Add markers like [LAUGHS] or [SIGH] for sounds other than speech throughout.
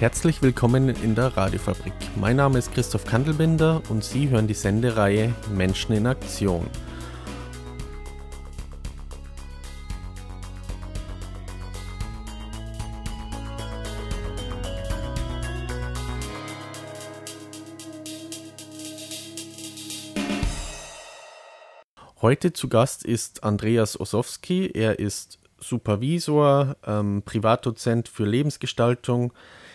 Herzlich willkommen in der Radiofabrik. Mein Name ist Christoph Kandelbinder und Sie hören die Sendereihe Menschen in Aktion. Heute zu Gast ist Andreas Osowski. Er ist Supervisor, ähm, Privatdozent für Lebensgestaltung,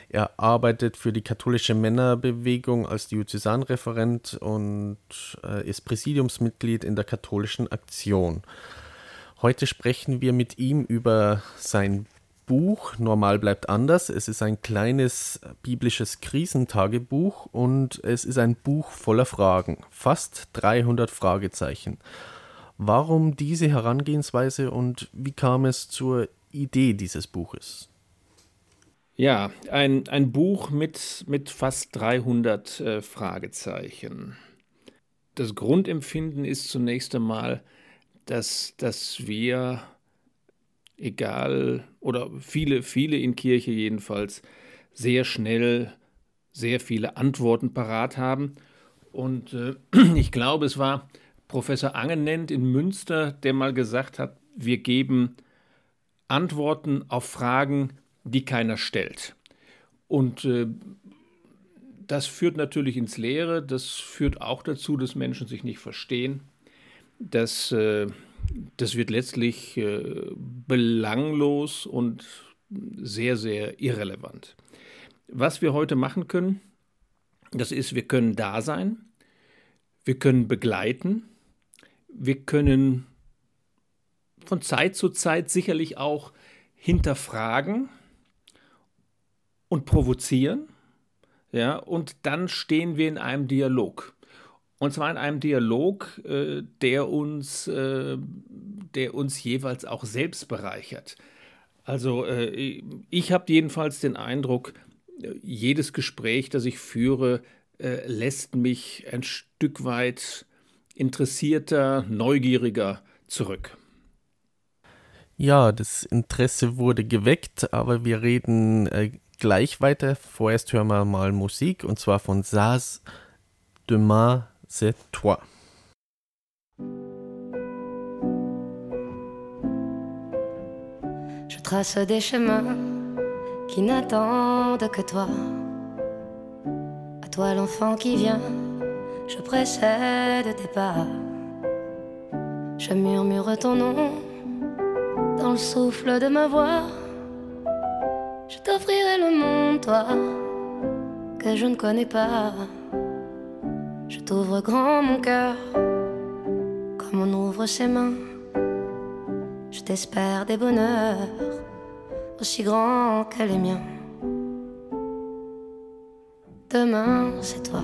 er arbeitet für die katholische Männerbewegung als Diözesanreferent und äh, ist Präsidiumsmitglied in der katholischen Aktion. Heute sprechen wir mit ihm über sein Buch Normal bleibt anders. Es ist ein kleines biblisches Krisentagebuch und es ist ein Buch voller Fragen, fast 300 Fragezeichen. Warum diese Herangehensweise und wie kam es zur Idee dieses Buches? Ja, ein, ein Buch mit, mit fast 300 äh, Fragezeichen. Das Grundempfinden ist zunächst einmal, dass, dass wir, egal, oder viele, viele in Kirche jedenfalls, sehr schnell sehr viele Antworten parat haben. Und äh, [CLEARS THROAT] ich glaube, es war Professor Angenent in Münster, der mal gesagt hat, wir geben Antworten auf Fragen, die keiner stellt. Und äh, das führt natürlich ins Leere, das führt auch dazu, dass Menschen sich nicht verstehen. Das, äh, das wird letztlich äh, belanglos und sehr, sehr irrelevant. Was wir heute machen können, das ist, wir können da sein, wir können begleiten, wir können von Zeit zu Zeit sicherlich auch hinterfragen, und provozieren. Ja, und dann stehen wir in einem Dialog. Und zwar in einem Dialog, äh, der, uns, äh, der uns jeweils auch selbst bereichert. Also äh, ich habe jedenfalls den Eindruck, jedes Gespräch, das ich führe, äh, lässt mich ein Stück weit interessierter, neugieriger zurück. Ja, das Interesse wurde geweckt, aber wir reden äh, gleich weiter. Vorerst hören wir mal Musik und zwar von Saz Demain c'est toi. Je trace des chemins qui n'attendent que toi. À toi l'enfant qui vient, je précède tes pas. Je murmure ton nom dans le souffle de ma voix. Je t'offrirai le monde, toi, que je ne connais pas. Je t'ouvre grand mon cœur, comme on ouvre ses mains. Je t'espère des bonheurs aussi grands que les miens. Demain, c'est toi.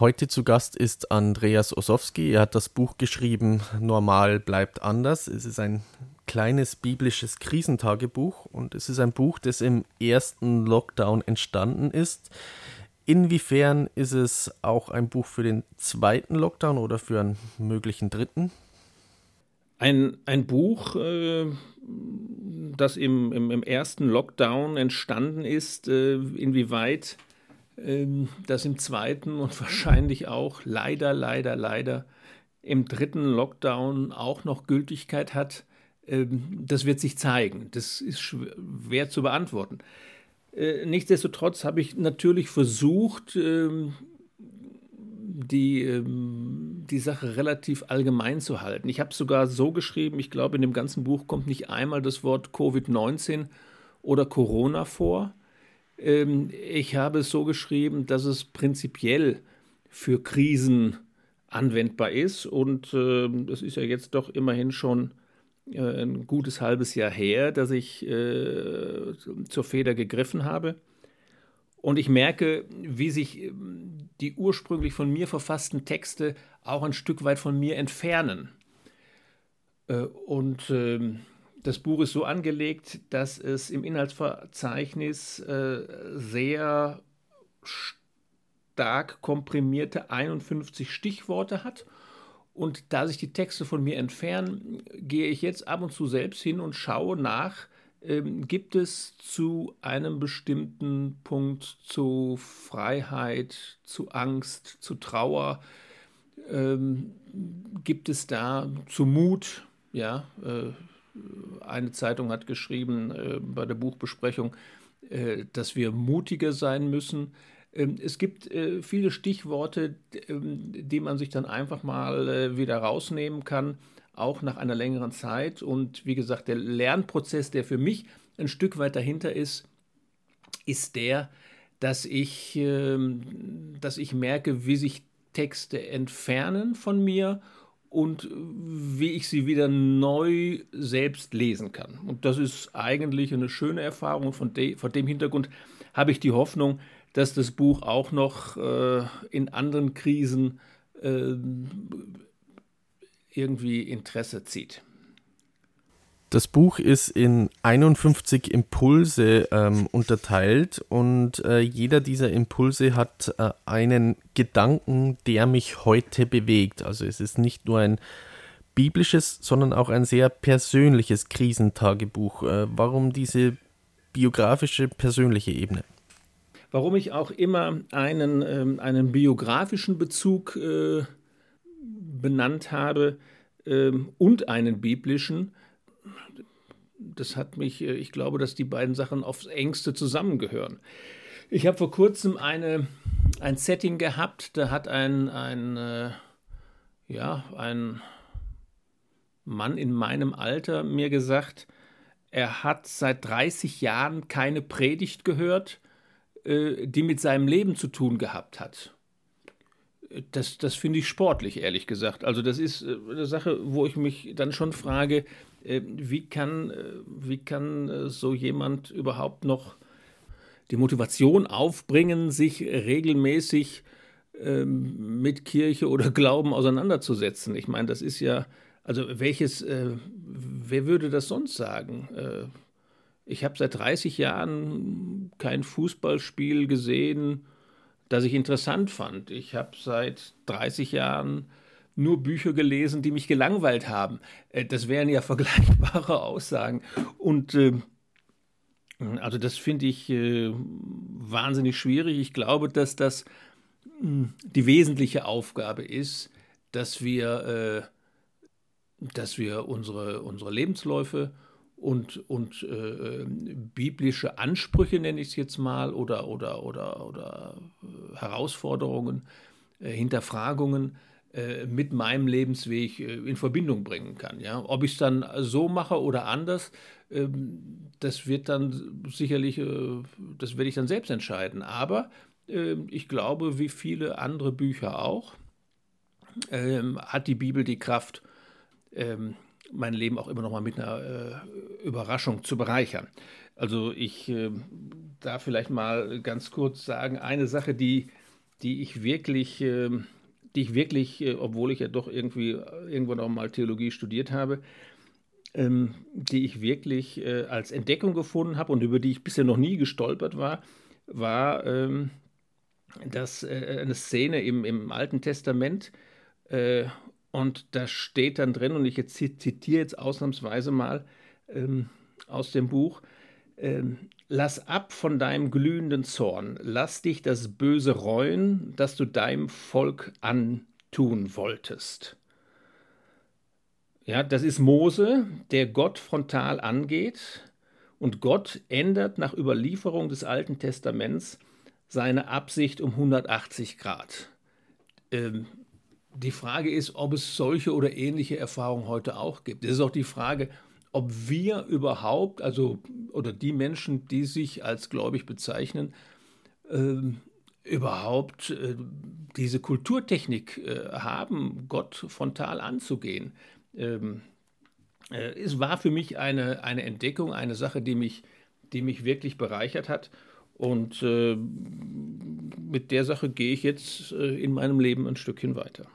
Heute zu Gast ist Andreas Osowski. Er hat das Buch geschrieben Normal bleibt anders. Es ist ein kleines biblisches Krisentagebuch und es ist ein Buch, das im ersten Lockdown entstanden ist. Inwiefern ist es auch ein Buch für den zweiten Lockdown oder für einen möglichen dritten? Ein, ein Buch, äh, das im, im, im, ersten Lockdown entstanden ist, äh, inwieweit äh, das im zweiten und wahrscheinlich auch leider, leider, leider im dritten Lockdown auch noch Gültigkeit hat, ähm, das wird sich zeigen. Das ist schwer zu beantworten. Äh, nichtsdestotrotz habe ich natürlich versucht, ähm, die, ähm, die Sache relativ allgemein zu halten. Ich habe es sogar so geschrieben, ich glaube, in dem ganzen Buch kommt nicht einmal das Wort Covid-19 oder Corona vor. Ich habe es so geschrieben, dass es prinzipiell für Krisen anwendbar ist und das ist ja jetzt doch immerhin schon äh, ein gutes halbes Jahr her, dass ich äh, zur Feder gegriffen habe. Und ich merke, wie sich ähm, die ursprünglich von mir verfassten Texte auch ein Stück weit von mir entfernen. Äh, und äh, das Buch ist so angelegt, dass es im Inhaltsverzeichnis äh, sehr stark komprimierte 51 Stichworte hat. Und da sich die Texte von mir entfernen, gehe ich jetzt ab und zu selbst hin und schaue nach, ähm, gibt es zu einem bestimmten Punkt zu Freiheit, zu Angst, zu Trauer, ähm, gibt es da zu Mut, ja, äh, eine Zeitung hat geschrieben äh, bei der Buchbesprechung, äh, dass wir mutiger sein müssen. Ähm, es gibt äh, viele Stichworte, ähm, die man sich dann einfach mal äh, wieder rausnehmen kann, auch nach einer längeren Zeit. Und wie gesagt, der Lernprozess, der für mich ein Stück weit dahinter ist, ist der, dass ich, ähm, dass ich merke, wie sich Texte entfernen von mir und wie ich sie wieder neu selbst lesen kann. Und das ist eigentlich eine schöne Erfahrung. Von, de, von dem Hintergrund habe ich die Hoffnung, dass das Buch auch noch äh, in anderen Krisen äh, irgendwie Interesse zieht. Das Buch ist in 51 Impulse ähm, unterteilt und äh, jeder dieser Impulse hat äh, einen Gedanken, der mich heute bewegt. Also es ist nicht nur ein biblisches, sondern auch ein sehr persönliches Krisentagebuch. Äh, warum diese biografische, persönliche Ebene? warum ich auch immer einen, ähm, einen biografischen Bezug äh, benannt habe ähm, und einen biblischen. Das hat mich, äh, ich glaube, dass die beiden Sachen aufs engste zusammengehören. Ich habe vor kurzem eine, ein Setting gehabt, da hat ein, ein, äh, ja, ein Mann in meinem Alter mir gesagt, er hat seit 30 Jahren keine Predigt gehört äh, die mit seinem Leben zu tun gehabt hat. Das, das finde ich sportlich, ehrlich gesagt. Also das ist äh, eine Sache, wo ich mich dann schon frage, äh, wie kann, wie kann so jemand überhaupt noch die Motivation aufbringen, sich regelmäßig ähm, mit Kirche oder Glauben auseinanderzusetzen. Ich meine, das ist ja, also welches, äh, wer würde das sonst sagen? Äh, ich habe seit 30 Jahren kein Fußballspiel gesehen, das ich interessant fand. Ich habe seit 30 Jahren nur Bücher gelesen, die mich gelangweilt haben. Äh, das wären ja [LAUGHS] vergleichbare Aussagen. Und äh, also das finde ich äh, wahnsinnig schwierig. Ich glaube, dass das mh, hm, die wesentliche Aufgabe ist, dass wir, äh, dass wir unsere, unsere Lebensläufe und, und äh, biblische Ansprüche, nenne ich es jetzt mal, oder, oder, oder, oder äh, Herausforderungen, äh, Hinterfragungen äh, mit meinem Lebensweg äh, in Verbindung bringen kann. Ja? Ob ich es dann so mache oder anders, ähm, das wird dann sicherlich, äh, das werde ich dann selbst entscheiden. Aber ähm, ich glaube, wie viele andere Bücher auch, ähm, hat die Bibel die Kraft, mein Leben auch immer noch mal mit einer äh, Überraschung zu bereichern. Also ich äh, darf vielleicht mal ganz kurz sagen, eine Sache, die, die ich wirklich, äh, die ich wirklich, äh, obwohl ich ja doch irgendwie irgendwann auch mal Theologie studiert habe, ähm, die ich wirklich äh, als Entdeckung gefunden habe und über die ich bisher noch nie gestolpert war, war ähm, dass äh, eine Szene im, im Alten Testament und da steht dann drin, und ich jetzt zitiere jetzt ausnahmsweise mal ähm, aus dem Buch, ähm, lass ab von deinem glühenden Zorn, lass dich das Böse reuen, das du deinem Volk antun wolltest. Ja, das ist Mose, der Gott frontal angeht und Gott ändert nach Überlieferung des Alten Testaments seine Absicht um 180 Grad. Ähm, die Frage ist, ob es solche oder ähnliche Erfahrungen heute auch gibt. Es ist auch die Frage, ob wir überhaupt, also oder die Menschen, die sich als gläubig bezeichnen, äh, überhaupt äh, diese Kulturtechnik äh, haben, Gott frontal anzugehen. Ähm, äh, es war für mich eine, eine Entdeckung, eine Sache, die mich, die mich wirklich bereichert hat. Und äh, mit der Sache gehe ich jetzt äh, in meinem Leben ein Stückchen weiter.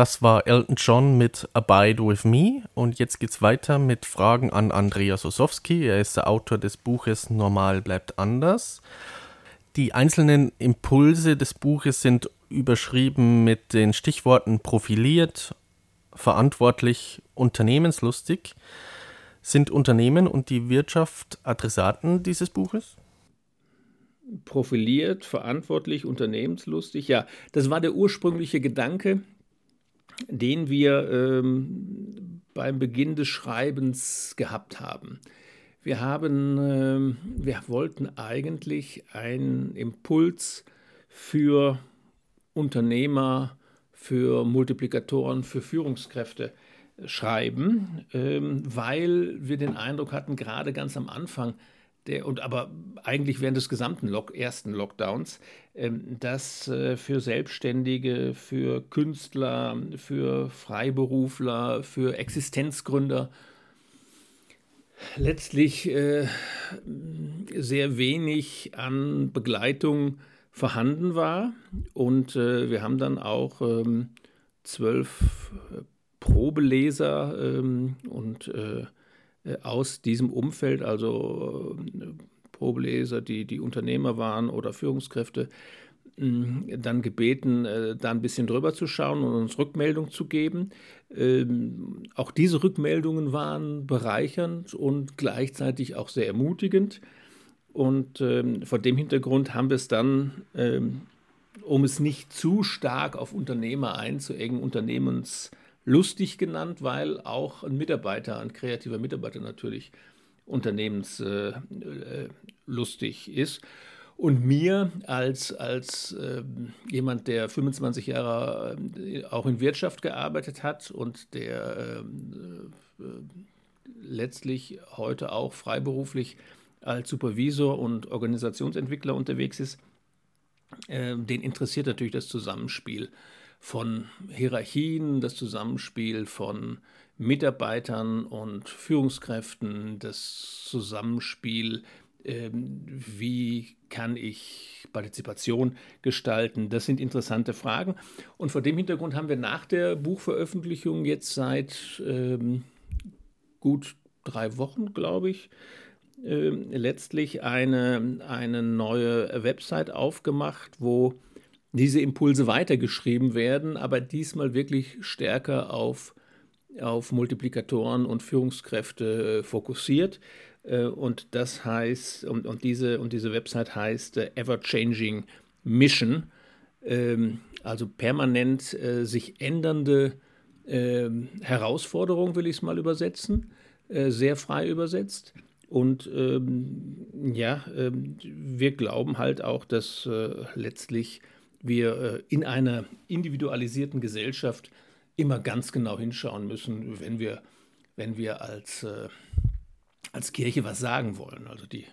Das war Elton John mit Abide with Me und jetzt geht's weiter mit Fragen an Andreas Osowski. Er ist der Autor des Buches Normal bleibt anders. Die einzelnen Impulse des Buches sind überschrieben mit den Stichworten profiliert, verantwortlich, unternehmenslustig. Sind Unternehmen und die Wirtschaft Adressaten dieses Buches? Profiliert, verantwortlich, unternehmenslustig. Ja, das war der ursprüngliche Gedanke, den wir ähm, beim Beginn des Schreibens gehabt haben. Wir haben, ähm, wir wollten eigentlich einen Impuls für Unternehmer, für Multiplikatoren, für Führungskräfte schreiben, ähm, weil wir den Eindruck hatten, gerade ganz am Anfang der, und aber eigentlich während des gesamten Lock, ersten Lockdowns, ähm, dass äh, für Selbstständige, für Künstler, für Freiberufler, für Existenzgründer letztlich äh, sehr wenig an Begleitung vorhanden war. Und äh, wir haben dann auch ähm, zwölf äh, Probeleser ähm, und äh, aus diesem Umfeld, also äh, Probeleser, die, die Unternehmer waren oder Führungskräfte, dann gebeten, da ein bisschen drüber zu schauen und uns Rückmeldung zu geben. Ähm, auch diese Rückmeldungen waren bereichernd und gleichzeitig auch sehr ermutigend. Und ähm, vor dem Hintergrund haben wir es dann, ähm, um es nicht zu stark auf Unternehmer einzuengen, unternehmenslustig genannt, weil auch ein Mitarbeiter, ein kreativer Mitarbeiter natürlich unternehmenslustig äh, äh, ist. Und mir als, als äh, jemand, der 25 Jahre äh, auch in Wirtschaft gearbeitet hat und der ähm, äh, letztlich heute auch freiberuflich als Supervisor und Organisationsentwickler unterwegs ist, äh, den interessiert natürlich das Zusammenspiel von Hierarchien, das Zusammenspiel von Mitarbeitern und Führungskräften, das Zusammenspiel, äh, wie kann ich Partizipation gestalten? Das sind interessante Fragen. Und vor dem Hintergrund haben wir nach der Buchveröffentlichung jetzt seit ähm, gut drei Wochen, glaube ich, äh, letztlich eine, eine neue Website aufgemacht, wo diese Impulse weitergeschrieben werden, aber diesmal wirklich stärker auf, auf Multiplikatoren und Führungskräfte äh, fokussiert. Äh, und das heißt, und, und, diese, und diese Website heißt äh, Ever Changing Mission, ähm, also permanent sich ändernde ähm, Herausforderungen, will ich es mal übersetzen, sehr frei übersetzt. Und ähm, ja, wir glauben halt auch, dass letztlich wir äh, in einer individualisierten Gesellschaft immer ganz genau hinschauen müssen, wenn wir, wenn wir als, äh, als Kirche was sagen wollen. Also die,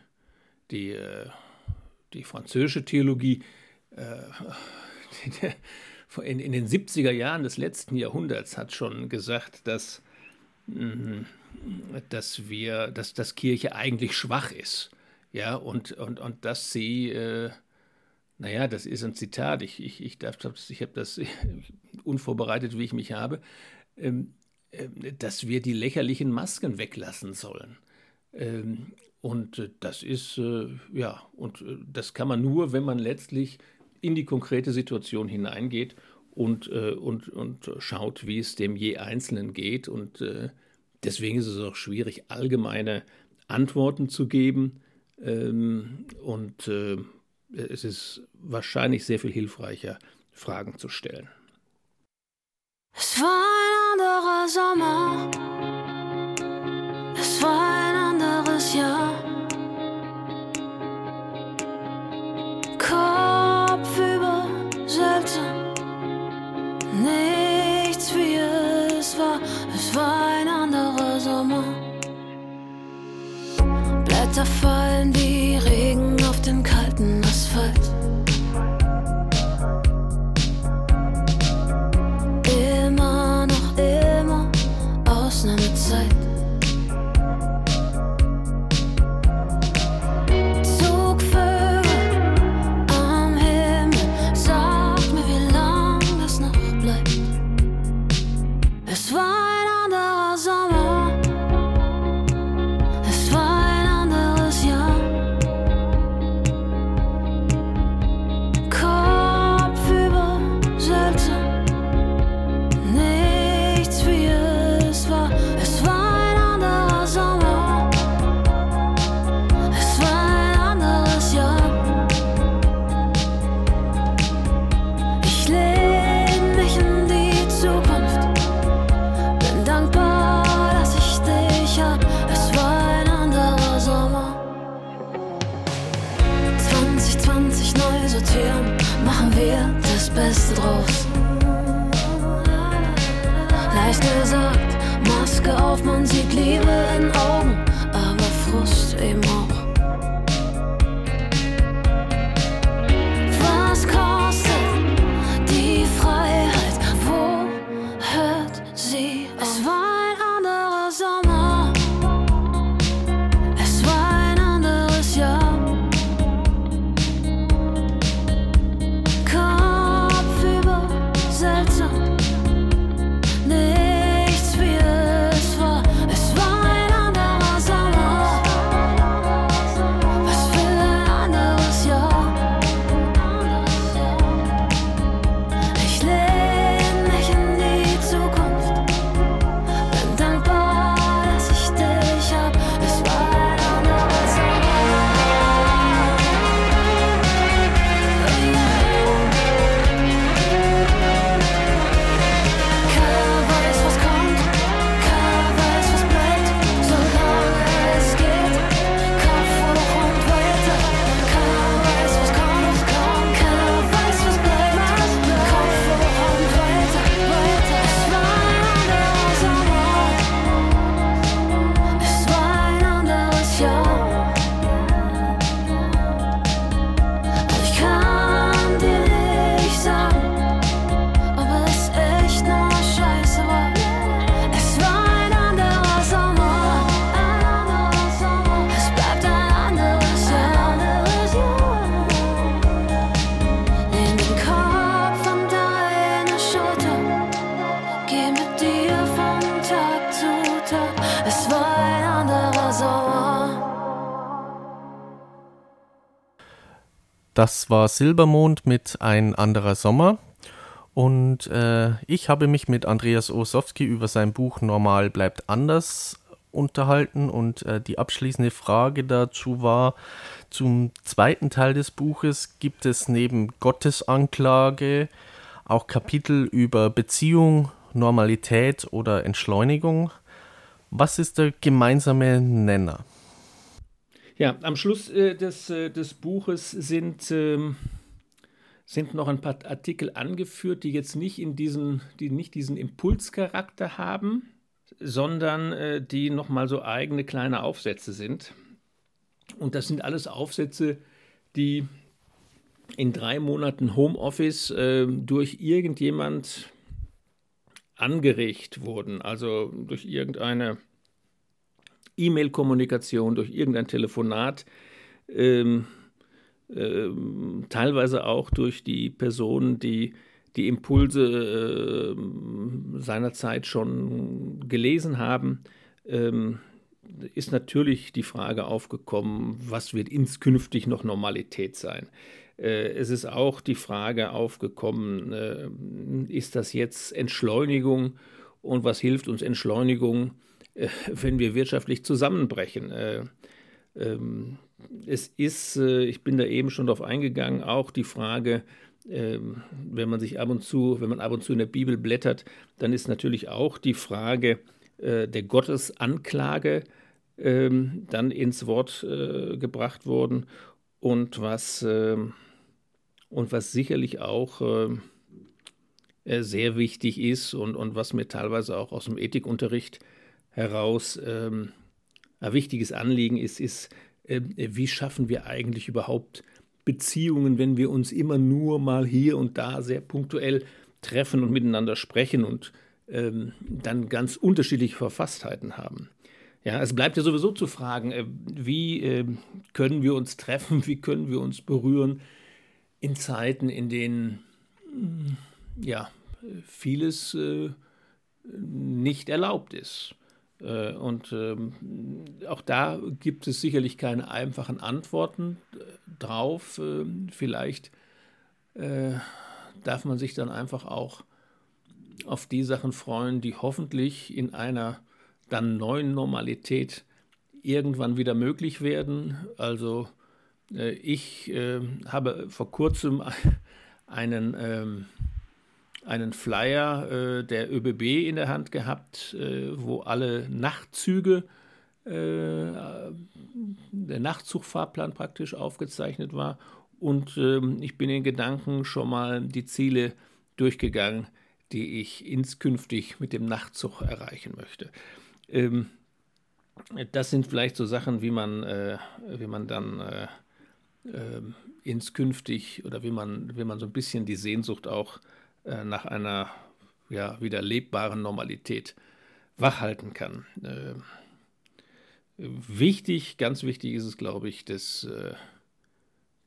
die, äh, die französische Theologie [LAUGHS] in, den 70er Jahren des letzten Jahrhunderts hat schon gesagt, dass mh, dass wir, dass das Kirche eigentlich schwach ist. Ja, und, und, und dass sie, naja, das ist ein Zitat, ich, ich, ich, ich habe das [LAUGHS] unvorbereitet, wie ich mich habe, ähm, äh, dass wir die lächerlichen Masken weglassen sollen. Ähm, und äh, das ist, äh, ja, und äh, das kann man nur, wenn man letztlich in die konkrete Situation hineingeht und, und, und schaut, wie es dem je Einzelnen geht und Deswegen ist es auch schwierig, allgemeine Antworten zu geben. Ähm, und es ist wahrscheinlich sehr viel hilfreicher, Fragen zu stellen. Es war ein anderer Sommer. Es war ein anderes Jahr. Kopf über seltsam. Nichts wie es war. Es war ein Sommer. Blätter fallen wie c'est drôle. Das war Silbermond mit Ein anderer Sommer. Und äh, ich habe mich mit Andreas Osowski über sein Buch Normal bleibt anders unterhalten. Und äh, die abschließende Frage dazu war, zum zweiten Teil des Buches gibt es neben Gottesanklage auch Kapitel über Beziehung, Normalität oder Entschleunigung. Was ist der gemeinsame Nenner? Ja, am Schluss äh, des, äh, des Buches sind, ähm, sind noch ein paar Artikel angeführt, die jetzt nicht in diesen, die nicht diesen Impulscharakter haben, sondern äh, die nochmal so eigene kleine Aufsätze sind. Und das sind alles Aufsätze, die in drei Monaten Homeoffice äh, durch irgendjemand angeregt wurden, also durch irgendeine E-Mail-Kommunikation, durch irgendein Telefonat, ähm, äh, teilweise auch durch die Personen, die die Impulse äh, seinerzeit schon gelesen haben, ähm, ist natürlich die Frage aufgekommen, was wird inskünftig noch Normalität sein? Äh, es ist auch die Frage aufgekommen, äh, ist das jetzt Entschleunigung und was hilft uns Entschleunigung? Äh, wenn wir wirtschaftlich zusammenbrechen. Äh, ähm, es ist, äh, ich bin da eben schon darauf eingegangen, auch die Frage, ähm, wenn man sich ab und zu, wenn man ab und zu in der Bibel blättert, dann ist natürlich auch die Frage der Gottesanklage ähm, dann ins Wort gebracht worden und was, und was sicherlich auch sehr wichtig ist und, und was mir teilweise auch aus dem Ethikunterricht heraus ähm, ein wichtiges Anliegen ist, ist, äh, wie schaffen wir eigentlich überhaupt Beziehungen, wenn wir uns immer nur mal hier und da sehr punktuell treffen und miteinander sprechen und ähm, dann ganz unterschiedliche Verfasstheiten haben. Ja, es bleibt ja sowieso zu fragen, äh, wie äh, können wir uns treffen, [LAUGHS] wie können wir uns berühren in Zeiten, in denen ja, vieles äh, nicht erlaubt ist. Äh, und ähm, auch da gibt es sicherlich keine einfachen Antworten äh, drauf. Ähm, vielleicht darf man sich dann einfach auch auf die Sachen freuen, die hoffentlich in einer dann neuen Normalität irgendwann wieder möglich werden. Also ich habe vor kurzem [LAUGHS] einen ähm, einen Flyer äh, der ÖBB in der Hand gehabt, äh, wo alle Nachtzüge, äh, der Nachtzugfahrplan praktisch aufgezeichnet war. Und ähm, ich bin in Gedanken schon mal die Ziele durchgegangen, die ich inskünftig mit dem Nachtzug erreichen möchte. Ähm, das sind vielleicht so Sachen, wie man, äh, wie man dann äh, äh, inskünftig oder wie man, wie man so ein bisschen die Sehnsucht auch äh, nach einer ja, wieder lebbaren Normalität wachhalten kann. Äh, wichtig, ganz wichtig ist es, glaube ich, dass, äh,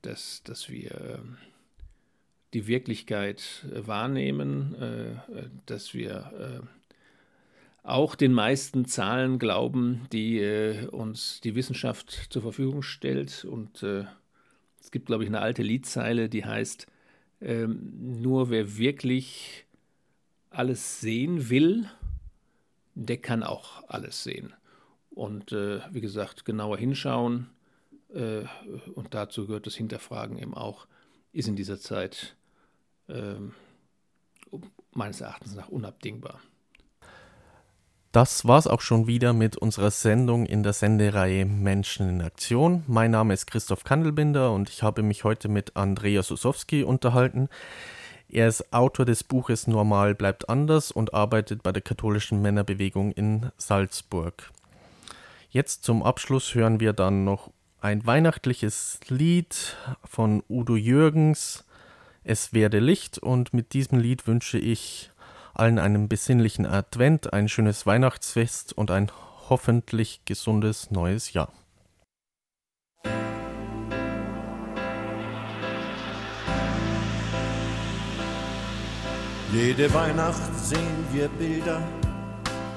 dass, dass wir äh, die Wirklichkeit wahrnehmen, äh, dass wir auch den meisten Zahlen glauben, die uns die Wissenschaft zur Verfügung stellt. Und es gibt, glaube ich, eine alte Liedzeile, die heißt, ähm, nur wer wirklich alles sehen will, der kann auch alles sehen. Und äh, wie gesagt, genauer hinschauen, äh, und dazu gehört das Hinterfragen eben auch, ist in dieser Zeit äh, meines Erachtens nach unabdingbar. Das war's auch schon wieder mit unserer Sendung in der Sendereihe Menschen in Aktion. Mein Name ist Christoph Kandelbinder und ich habe mich heute mit Andreas Usowski unterhalten. Er ist Autor des Buches Normal bleibt anders und arbeitet bei der katholischen Männerbewegung in Salzburg. Jetzt zum Abschluss hören wir dann noch ein weihnachtliches Lied von Udo Jürgens, Es werde Licht und mit diesem Lied wünsche ich allen einen besinnlichen Advent, ein schönes Weihnachtsfest und ein hoffentlich gesundes neues Jahr. Jede Weihnacht sehen wir Bilder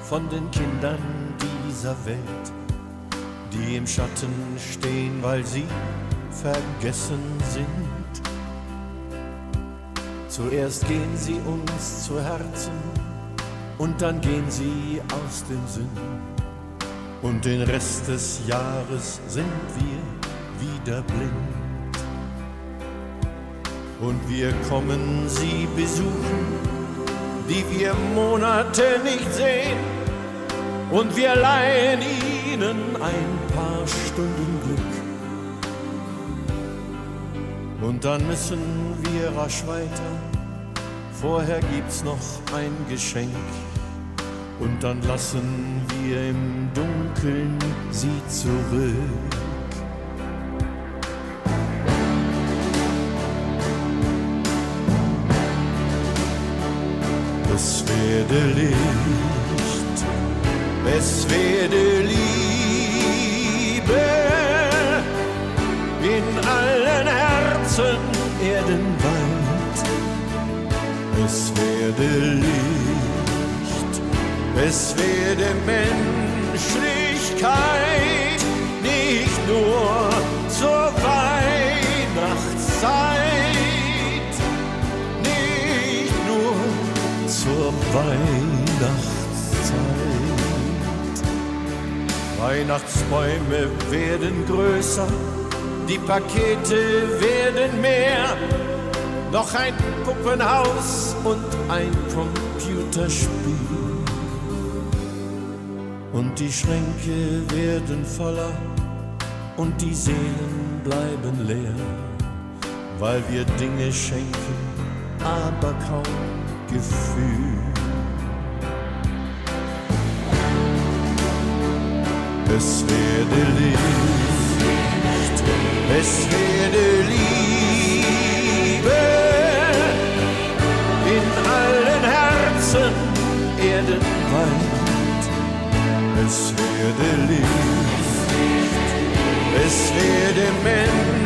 von den Kindern dieser Welt, die im Schatten stehen, weil sie vergessen sind Zuerst gehen sie uns zu Herzen und dann gehen sie aus dem Sinn. Und den Rest des Jahres sind wir wieder blind. Und wir kommen sie besuchen, die wir Monate nicht sehen. Und wir leihen ihnen ein paar Stunden Glück. Und dann müssen wir rasch weiter. Vorher gibt's noch ein Geschenk. Und dann lassen wir im Dunkeln sie zurück. Es werde Licht, es werde Liebe in allen Herzen erdenweit. Es werde Licht, es werde Menschlichkeit, nicht nur zur Weihnachtszeit, nicht nur zur Weihnachtszeit. Weihnachtsbäume werden größer, die Pakete werden mehr. Noch ein Puppenhaus und ein Computerspiel. Und die Schränke werden voller und die Seelen bleiben leer, weil wir Dinge schenken, aber kaum Gefühl. Es werde Licht, es werde Liebe in allen Herzen erdenweit. Es werde Licht, es werde Menschlichkeit,